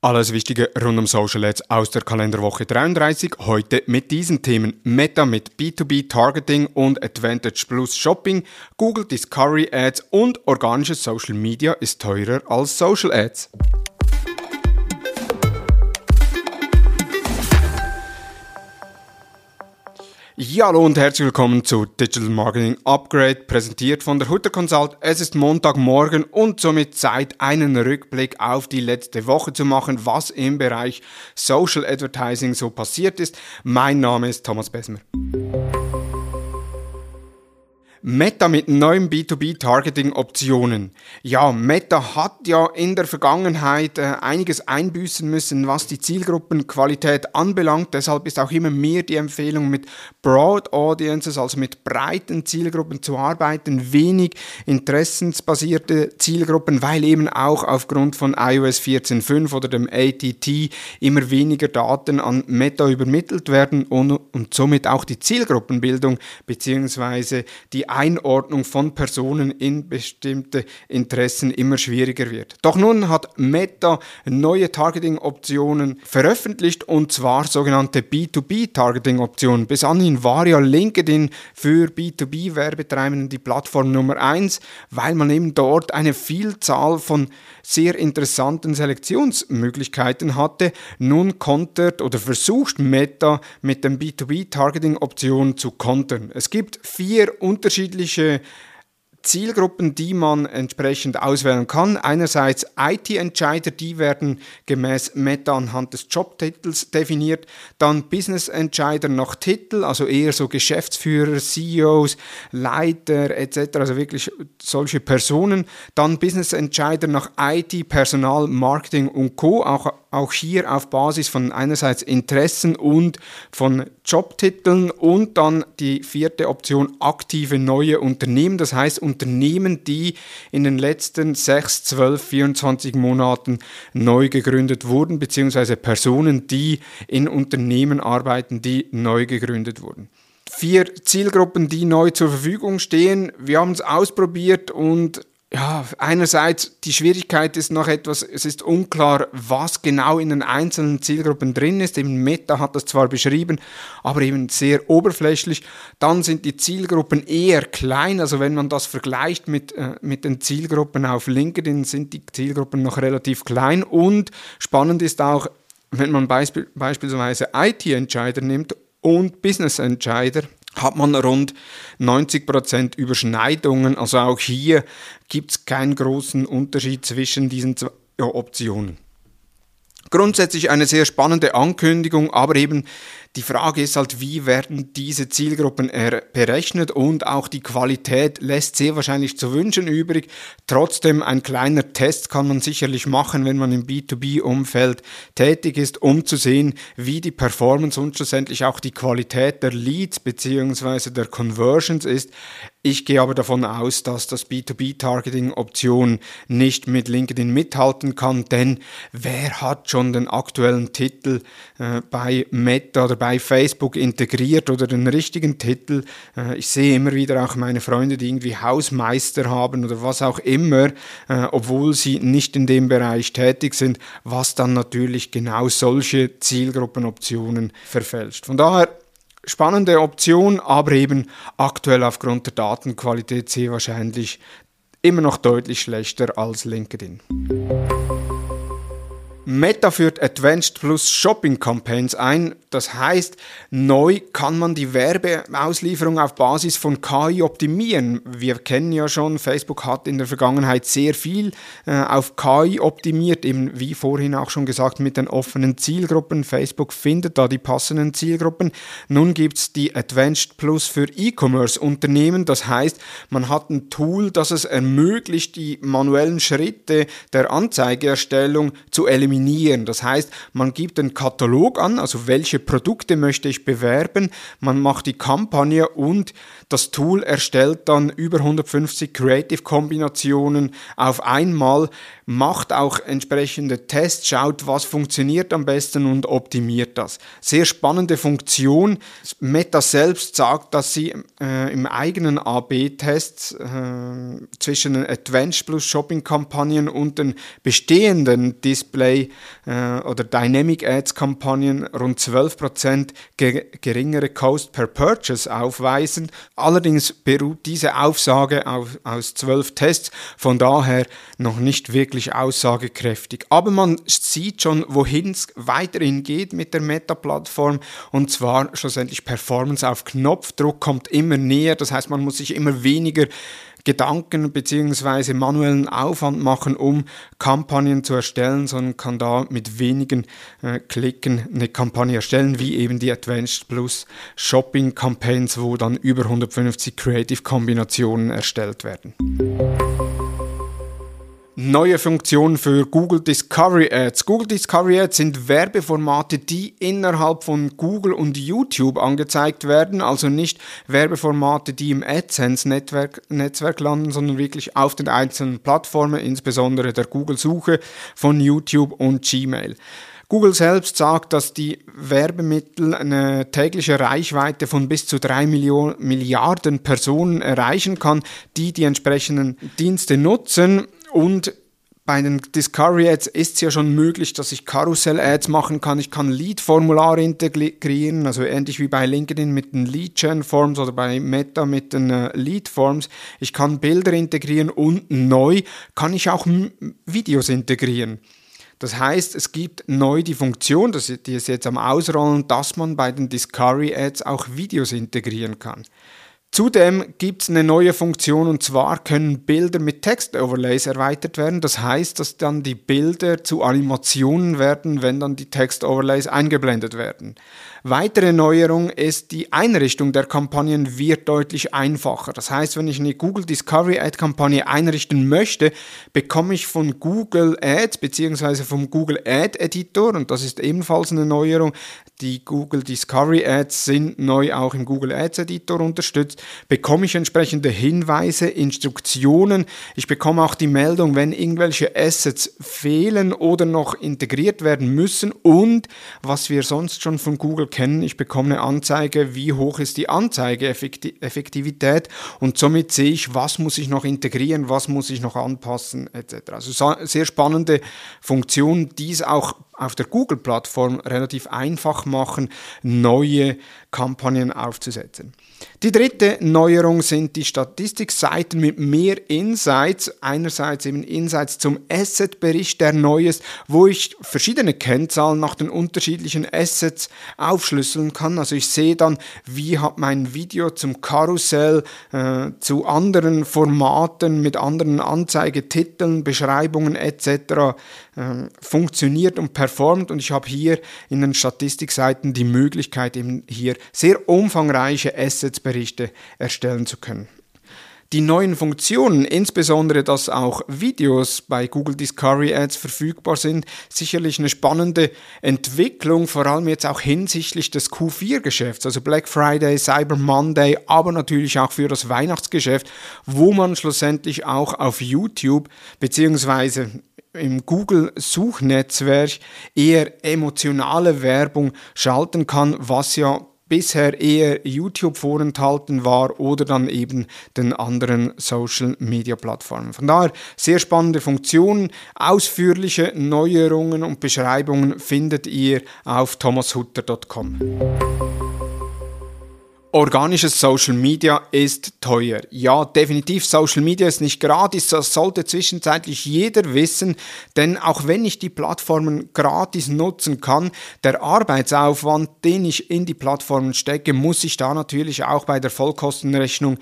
Alles Wichtige rund um Social Ads aus der Kalenderwoche 33. Heute mit diesen Themen Meta mit B2B Targeting und Advantage Plus Shopping, Google Discovery Ads und organisches Social Media ist teurer als Social Ads. Ja, hallo und herzlich willkommen zu Digital Marketing Upgrade, präsentiert von der Hutter Consult. Es ist Montagmorgen und somit Zeit, einen Rückblick auf die letzte Woche zu machen, was im Bereich Social Advertising so passiert ist. Mein Name ist Thomas Besmer. Meta mit neuen B2B-Targeting-Optionen. Ja, Meta hat ja in der Vergangenheit äh, einiges einbüßen müssen, was die Zielgruppenqualität anbelangt. Deshalb ist auch immer mehr die Empfehlung, mit Broad Audiences, also mit breiten Zielgruppen zu arbeiten, wenig interessensbasierte Zielgruppen, weil eben auch aufgrund von iOS 14.5 oder dem ATT immer weniger Daten an Meta übermittelt werden und, und somit auch die Zielgruppenbildung bzw. die Einordnung von Personen in bestimmte Interessen immer schwieriger wird. Doch nun hat Meta neue Targeting-Optionen veröffentlicht und zwar sogenannte B2B-Targeting-Optionen. Bis anhin war ja LinkedIn für B2B-Werbetreibenden die Plattform Nummer 1, weil man eben dort eine Vielzahl von sehr interessanten Selektionsmöglichkeiten hatte. Nun kontert oder versucht Meta mit den B2B-Targeting-Optionen zu kontern. Es gibt vier unterschiedliche unterschiedliche Zielgruppen, die man entsprechend auswählen kann. Einerseits IT-Entscheider, die werden gemäß Meta anhand des Jobtitels definiert. Dann Business-Entscheider nach Titel, also eher so Geschäftsführer, CEOs, Leiter etc., also wirklich solche Personen. Dann Business-Entscheider nach IT, Personal, Marketing und Co. Auch auch hier auf Basis von einerseits Interessen und von Jobtiteln und dann die vierte Option aktive neue Unternehmen, das heißt Unternehmen, die in den letzten 6, 12, 24 Monaten neu gegründet wurden, beziehungsweise Personen, die in Unternehmen arbeiten, die neu gegründet wurden vier Zielgruppen, die neu zur Verfügung stehen. Wir haben es ausprobiert und ja, einerseits die Schwierigkeit ist noch etwas, es ist unklar, was genau in den einzelnen Zielgruppen drin ist. Eben Meta hat das zwar beschrieben, aber eben sehr oberflächlich. Dann sind die Zielgruppen eher klein, also wenn man das vergleicht mit, äh, mit den Zielgruppen auf LinkedIn, sind die Zielgruppen noch relativ klein. Und spannend ist auch, wenn man beisp beispielsweise IT-Entscheider nimmt und Business-Entscheider, hat man rund 90% Überschneidungen. Also auch hier gibt es keinen großen Unterschied zwischen diesen zwei Optionen. Grundsätzlich eine sehr spannende Ankündigung, aber eben die Frage ist halt, wie werden diese Zielgruppen berechnet und auch die Qualität lässt sehr wahrscheinlich zu wünschen übrig. Trotzdem ein kleiner Test kann man sicherlich machen, wenn man im B2B-Umfeld tätig ist, um zu sehen, wie die Performance und schlussendlich auch die Qualität der Leads bzw. der Conversions ist. Ich gehe aber davon aus, dass das B2B-Targeting-Option nicht mit LinkedIn mithalten kann, denn wer hat schon den aktuellen Titel äh, bei Meta oder bei Facebook integriert oder den richtigen Titel? Äh, ich sehe immer wieder auch meine Freunde, die irgendwie Hausmeister haben oder was auch immer, äh, obwohl sie nicht in dem Bereich tätig sind, was dann natürlich genau solche Zielgruppenoptionen verfälscht. Von daher spannende Option, aber eben aktuell aufgrund der Datenqualität sehr wahrscheinlich immer noch deutlich schlechter als LinkedIn. Meta führt Advanced Plus Shopping Campaigns ein. Das heißt, neu kann man die Werbeauslieferung auf Basis von KI optimieren. Wir kennen ja schon, Facebook hat in der Vergangenheit sehr viel äh, auf KI optimiert, eben wie vorhin auch schon gesagt, mit den offenen Zielgruppen. Facebook findet da die passenden Zielgruppen. Nun gibt es die Advanced Plus für E-Commerce-Unternehmen. Das heißt, man hat ein Tool, das es ermöglicht, die manuellen Schritte der Anzeigeerstellung zu eliminieren definieren. Das heißt, man gibt den Katalog an, also welche Produkte möchte ich bewerben, man macht die Kampagne und das Tool erstellt dann über 150 Creative-Kombinationen auf einmal, macht auch entsprechende Tests, schaut, was funktioniert am besten und optimiert das. Sehr spannende Funktion. Meta selbst sagt, dass sie äh, im eigenen AB-Test äh, zwischen den Advanced Plus Shopping-Kampagnen und den bestehenden Display Äh, oder Dynamic Ads Kampagnen rund 12% ge geringere Cost per Purchase aufweisen. Allerdings beruht diese Aussage auf, aus 12 Tests, von daher noch nicht wirklich aussagekräftig. Aber man sieht schon, wohin es weiterhin geht mit der Meta-Plattform und zwar schlussendlich Performance auf Knopfdruck kommt immer näher, das heißt man muss sich immer weniger Gedanken bzw. manuellen Aufwand machen, um Kampagnen zu erstellen, sondern kann da mit wenigen äh, Klicken eine Kampagne erstellen, wie eben die Advanced Plus Shopping Campaigns, wo dann über 150 Creative Kombinationen erstellt werden. Neue Funktion für Google Discovery Ads. Google Discovery Ads sind Werbeformate, die innerhalb von Google und YouTube angezeigt werden, also nicht Werbeformate, die im AdSense-Netzwerk Netzwerk landen, sondern wirklich auf den einzelnen Plattformen, insbesondere der Google-Suche von YouTube und Gmail. Google selbst sagt, dass die Werbemittel eine tägliche Reichweite von bis zu drei Milliarden Personen erreichen kann, die die entsprechenden Dienste nutzen. Und bei den Discovery Ads ist es ja schon möglich, dass ich Karussell Ads machen kann. Ich kann Lead-Formulare integrieren, also ähnlich wie bei LinkedIn mit den Lead-Gen-Forms oder bei Meta mit den äh, Lead-Forms. Ich kann Bilder integrieren und neu kann ich auch Videos integrieren. Das heißt, es gibt neu die Funktion, die ist jetzt am Ausrollen, dass man bei den Discovery Ads auch Videos integrieren kann. Zudem gibt es eine neue Funktion und zwar können Bilder mit Text-Overlays erweitert werden. Das heißt, dass dann die Bilder zu Animationen werden, wenn dann die Text-Overlays eingeblendet werden. Weitere Neuerung ist, die Einrichtung der Kampagnen wird deutlich einfacher. Das heißt, wenn ich eine Google Discovery Ad Kampagne einrichten möchte, bekomme ich von Google Ads bzw. vom Google Ad Editor, und das ist ebenfalls eine Neuerung, die Google Discovery Ads sind neu auch im Google Ads Editor unterstützt, bekomme ich entsprechende Hinweise, Instruktionen. Ich bekomme auch die Meldung, wenn irgendwelche Assets fehlen oder noch integriert werden müssen und was wir sonst schon von Google kennen. Ich bekomme eine Anzeige, wie hoch ist die Anzeigeeffektivität und somit sehe ich, was muss ich noch integrieren, was muss ich noch anpassen etc. Also sehr spannende Funktion, die es auch auf der Google-Plattform relativ einfach machen, neue Kampagnen aufzusetzen. Die dritte Neuerung sind die Statistikseiten mit mehr Insights. Einerseits eben Insights zum Asset-Bericht, der neu ist, wo ich verschiedene Kennzahlen nach den unterschiedlichen Assets aufschlüsseln kann. Also ich sehe dann, wie hat mein Video zum Karussell, äh, zu anderen Formaten mit anderen Anzeigetiteln, Beschreibungen etc. Äh, funktioniert und performt. Und ich habe hier in den Statistikseiten die Möglichkeit, eben hier sehr umfangreiche Assets-Berichte erstellen zu können. Die neuen Funktionen, insbesondere dass auch Videos bei Google Discovery Ads verfügbar sind, sicherlich eine spannende Entwicklung, vor allem jetzt auch hinsichtlich des Q4-Geschäfts, also Black Friday, Cyber Monday, aber natürlich auch für das Weihnachtsgeschäft, wo man schlussendlich auch auf YouTube beziehungsweise im Google-Suchnetzwerk eher emotionale Werbung schalten kann, was ja bisher eher YouTube vorenthalten war oder dann eben den anderen Social Media Plattformen. Von daher sehr spannende Funktionen, ausführliche Neuerungen und Beschreibungen findet ihr auf thomashutter.com. Organisches Social Media ist teuer. Ja, definitiv, Social Media ist nicht gratis, das sollte zwischenzeitlich jeder wissen, denn auch wenn ich die Plattformen gratis nutzen kann, der Arbeitsaufwand, den ich in die Plattformen stecke, muss ich da natürlich auch bei der Vollkostenrechnung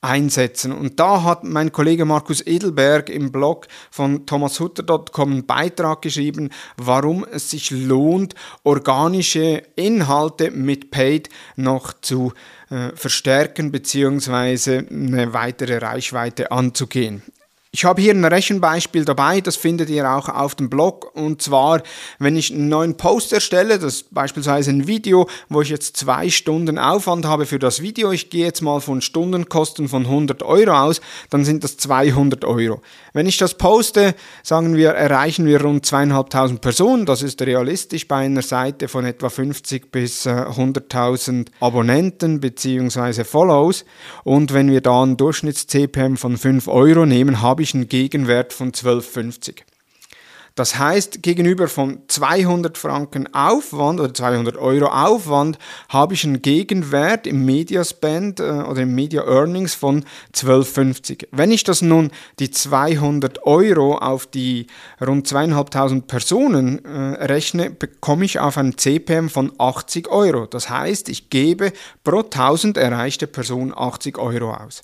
einsetzen. Und da hat mein Kollege Markus Edelberg im Blog von thomashutter.com einen Beitrag geschrieben, warum es sich lohnt, organische Inhalte mit Paid noch zu äh, verstärken bzw. eine weitere Reichweite anzugehen. Ich habe hier ein Rechenbeispiel dabei, das findet ihr auch auf dem Blog. Und zwar, wenn ich einen neuen Post erstelle, das ist beispielsweise ein Video, wo ich jetzt zwei Stunden Aufwand habe für das Video, ich gehe jetzt mal von Stundenkosten von 100 Euro aus, dann sind das 200 Euro. Wenn ich das poste, sagen wir, erreichen wir rund zweieinhalbtausend Personen, das ist realistisch bei einer Seite von etwa 50 bis 100.000 äh, Abonnenten bzw. Follows. Und wenn wir da einen Durchschnitts-CPM von 5 Euro nehmen, habe einen Gegenwert von 12,50. Das heißt, gegenüber von 200 Franken Aufwand oder 200 Euro Aufwand habe ich einen Gegenwert im Media Spend äh, oder im Media Earnings von 12,50. Wenn ich das nun die 200 Euro auf die rund zweieinhalbtausend Personen äh, rechne, bekomme ich auf einen CPM von 80 Euro. Das heißt, ich gebe pro 1000 erreichte Person 80 Euro aus.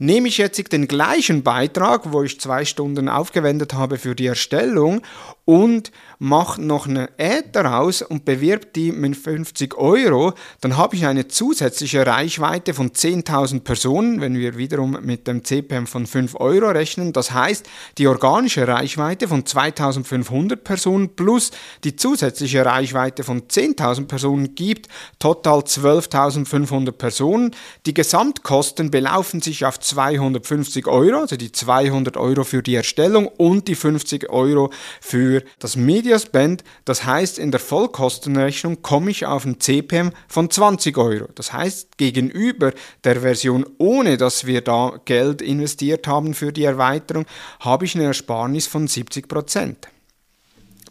Nehme ich jetzt den gleichen Beitrag, wo ich zwei Stunden aufgewendet habe für die Erstellung und mache noch eine Ad daraus und bewirbt die mit 50 Euro, dann habe ich eine zusätzliche Reichweite von 10.000 Personen, wenn wir wiederum mit dem CPM von 5 Euro rechnen. Das heißt, die organische Reichweite von 2.500 Personen plus die zusätzliche Reichweite von 10.000 Personen gibt total 12.500 Personen. Die Gesamtkosten belaufen sich auf 250 Euro, also die 200 Euro für die Erstellung und die 50 Euro für für das Media Spend. Das heißt, in der Vollkostenrechnung komme ich auf ein CPM von 20 Euro. Das heißt, gegenüber der Version ohne, dass wir da Geld investiert haben für die Erweiterung, habe ich eine Ersparnis von 70 Prozent.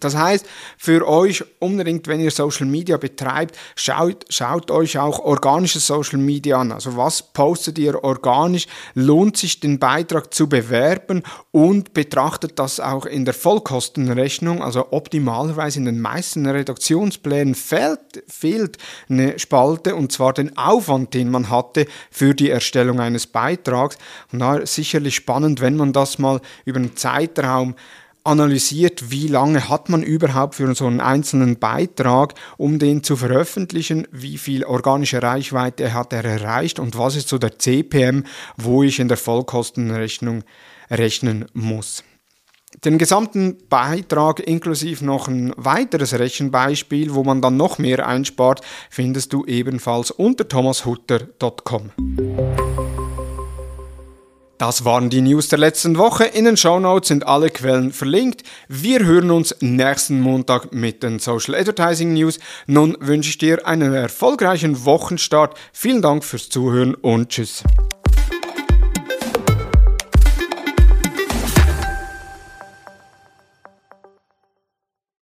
Das heißt, für euch unbedingt, wenn ihr Social Media betreibt, schaut, schaut euch auch organisches Social Media an. Also was postet ihr organisch? Lohnt sich den Beitrag zu bewerben und betrachtet das auch in der Vollkostenrechnung. Also optimalerweise in den meisten Redaktionsplänen fehlt, fehlt eine Spalte und zwar den Aufwand, den man hatte für die Erstellung eines Beitrags. Und da sicherlich spannend, wenn man das mal über einen Zeitraum analysiert, wie lange hat man überhaupt für so einen einzelnen Beitrag, um den zu veröffentlichen, wie viel organische Reichweite hat er erreicht und was ist so der CPM, wo ich in der Vollkostenrechnung rechnen muss. Den gesamten Beitrag inklusive noch ein weiteres Rechenbeispiel, wo man dann noch mehr einspart, findest du ebenfalls unter thomashutter.com. Das waren die News der letzten Woche. In den Show Notes sind alle Quellen verlinkt. Wir hören uns nächsten Montag mit den Social Advertising News. Nun wünsche ich dir einen erfolgreichen Wochenstart. Vielen Dank fürs Zuhören und tschüss.